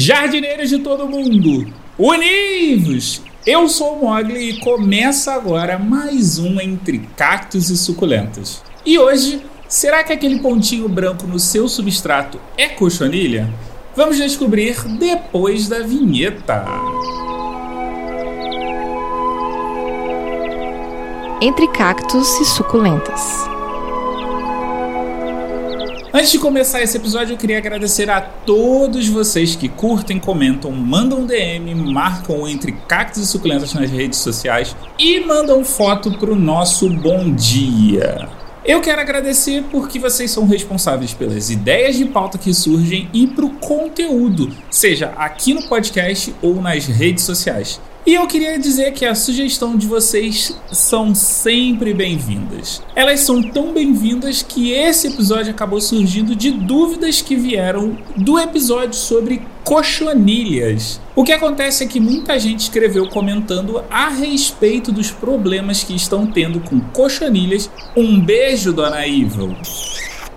Jardineiros de todo mundo, univos! Eu sou o Mogli e começa agora mais um Entre Cactos e Suculentas. E hoje, será que aquele pontinho branco no seu substrato é cochonilha? Vamos descobrir depois da vinheta. Entre Cactos e Suculentas. Antes de começar esse episódio, eu queria agradecer a todos vocês que curtem, comentam, mandam DM, marcam entre cactos e suculentas nas redes sociais e mandam foto pro nosso bom dia. Eu quero agradecer porque vocês são responsáveis pelas ideias de pauta que surgem e pro conteúdo, seja aqui no podcast ou nas redes sociais. E eu queria dizer que a sugestão de vocês são sempre bem-vindas. Elas são tão bem-vindas que esse episódio acabou surgindo de dúvidas que vieram do episódio sobre cochonilhas. O que acontece é que muita gente escreveu comentando a respeito dos problemas que estão tendo com cochonilhas. Um beijo, dona Evil.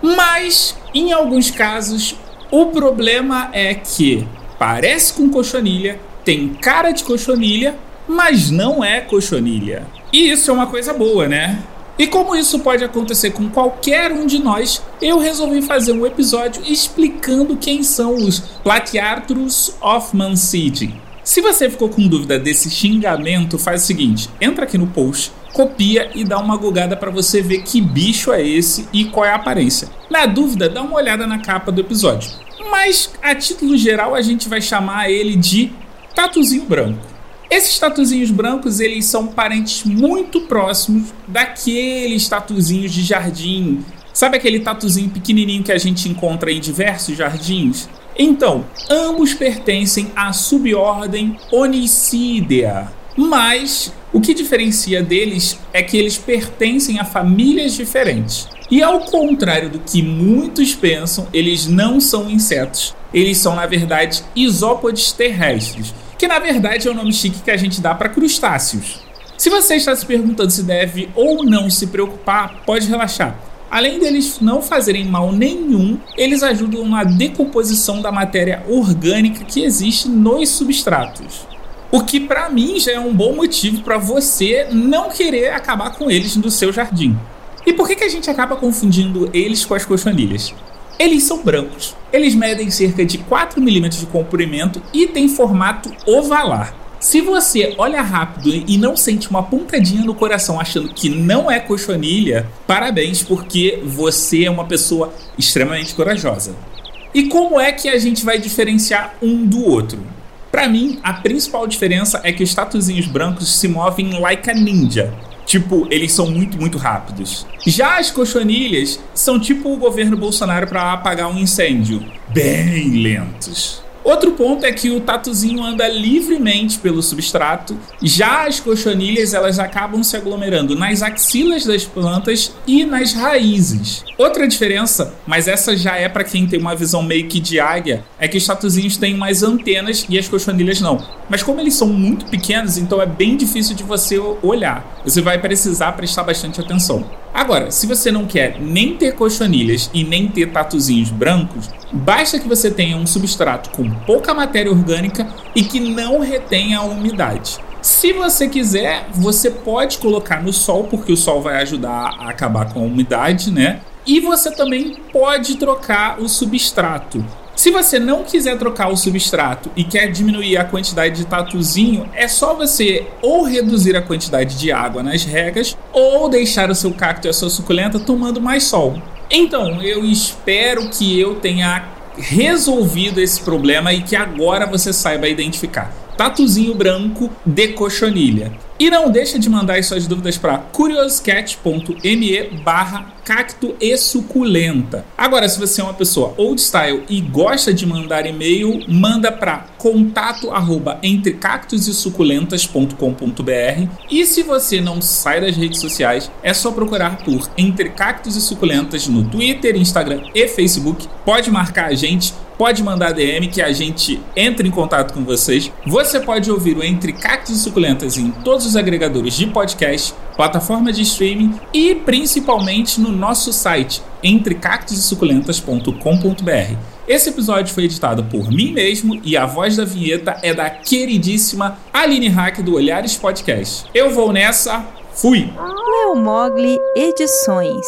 Mas, em alguns casos, o problema é que parece com cochonilha, tem cara de cochonilha, mas não é cochonilha. E isso é uma coisa boa, né? E como isso pode acontecer com qualquer um de nós, eu resolvi fazer um episódio explicando quem são os Platyarthurus of Man City. Se você ficou com dúvida desse xingamento, faz o seguinte: entra aqui no post, copia e dá uma gugada para você ver que bicho é esse e qual é a aparência. Na dúvida, dá uma olhada na capa do episódio. Mas a título geral a gente vai chamar ele de tatuzinho branco. Esses tatuzinhos brancos, eles são parentes muito próximos daqueles tatuzinhos de jardim. Sabe aquele tatuzinho pequenininho que a gente encontra em diversos jardins? Então, ambos pertencem à subordem Onicidea, mas o que diferencia deles é que eles pertencem a famílias diferentes. E ao contrário do que muitos pensam, eles não são insetos. Eles são, na verdade, isópodes terrestres, que na verdade é o nome chique que a gente dá para crustáceos. Se você está se perguntando se deve ou não se preocupar, pode relaxar. Além deles não fazerem mal nenhum, eles ajudam na decomposição da matéria orgânica que existe nos substratos. O que para mim já é um bom motivo para você não querer acabar com eles no seu jardim. E por que, que a gente acaba confundindo eles com as cochonilhas? Eles são brancos. Eles medem cerca de 4 milímetros de comprimento e têm formato ovalar. Se você olha rápido e não sente uma pontadinha no coração achando que não é cochonilha, parabéns, porque você é uma pessoa extremamente corajosa. E como é que a gente vai diferenciar um do outro? Para mim, a principal diferença é que os tatuzinhos brancos se movem like a ninja, Tipo, eles são muito, muito rápidos. Já as cochonilhas são tipo o governo Bolsonaro para apagar um incêndio, bem lentos. Outro ponto é que o tatuzinho anda livremente pelo substrato, já as cochonilhas elas acabam se aglomerando nas axilas das plantas e nas raízes. Outra diferença, mas essa já é para quem tem uma visão meio que de águia, é que os tatuzinhos têm mais antenas e as cochonilhas não. Mas como eles são muito pequenos, então é bem difícil de você olhar. Você vai precisar prestar bastante atenção. Agora, se você não quer nem ter cochonilhas e nem ter tatuzinhos brancos, basta que você tenha um substrato com pouca matéria orgânica e que não retenha a umidade. Se você quiser, você pode colocar no sol, porque o sol vai ajudar a acabar com a umidade, né? E você também pode trocar o substrato. Se você não quiser trocar o substrato e quer diminuir a quantidade de tatuzinho, é só você ou reduzir a quantidade de água nas regas ou deixar o seu cacto e a sua suculenta tomando mais sol. Então, eu espero que eu tenha resolvido esse problema e que agora você saiba identificar tatuzinho branco de cochonilha. E não deixa de mandar as suas dúvidas para curioscat.me barra cacto e suculenta. Agora, se você é uma pessoa old style e gosta de mandar e-mail, manda para contato arroba entrecactosesuculentas.com.br e se você não sai das redes sociais, é só procurar por Entre Cactos e Suculentas no Twitter, Instagram e Facebook. Pode marcar a gente pode mandar DM que a gente entre em contato com vocês. Você pode ouvir o Entre Cactos e Suculentas em todos os agregadores de podcast, plataforma de streaming e principalmente no nosso site entrecactosesuculentas.com.br. Esse episódio foi editado por mim mesmo e a voz da vinheta é da queridíssima Aline Hack do Olhares Podcast. Eu vou nessa, fui! Leo Mogli Edições.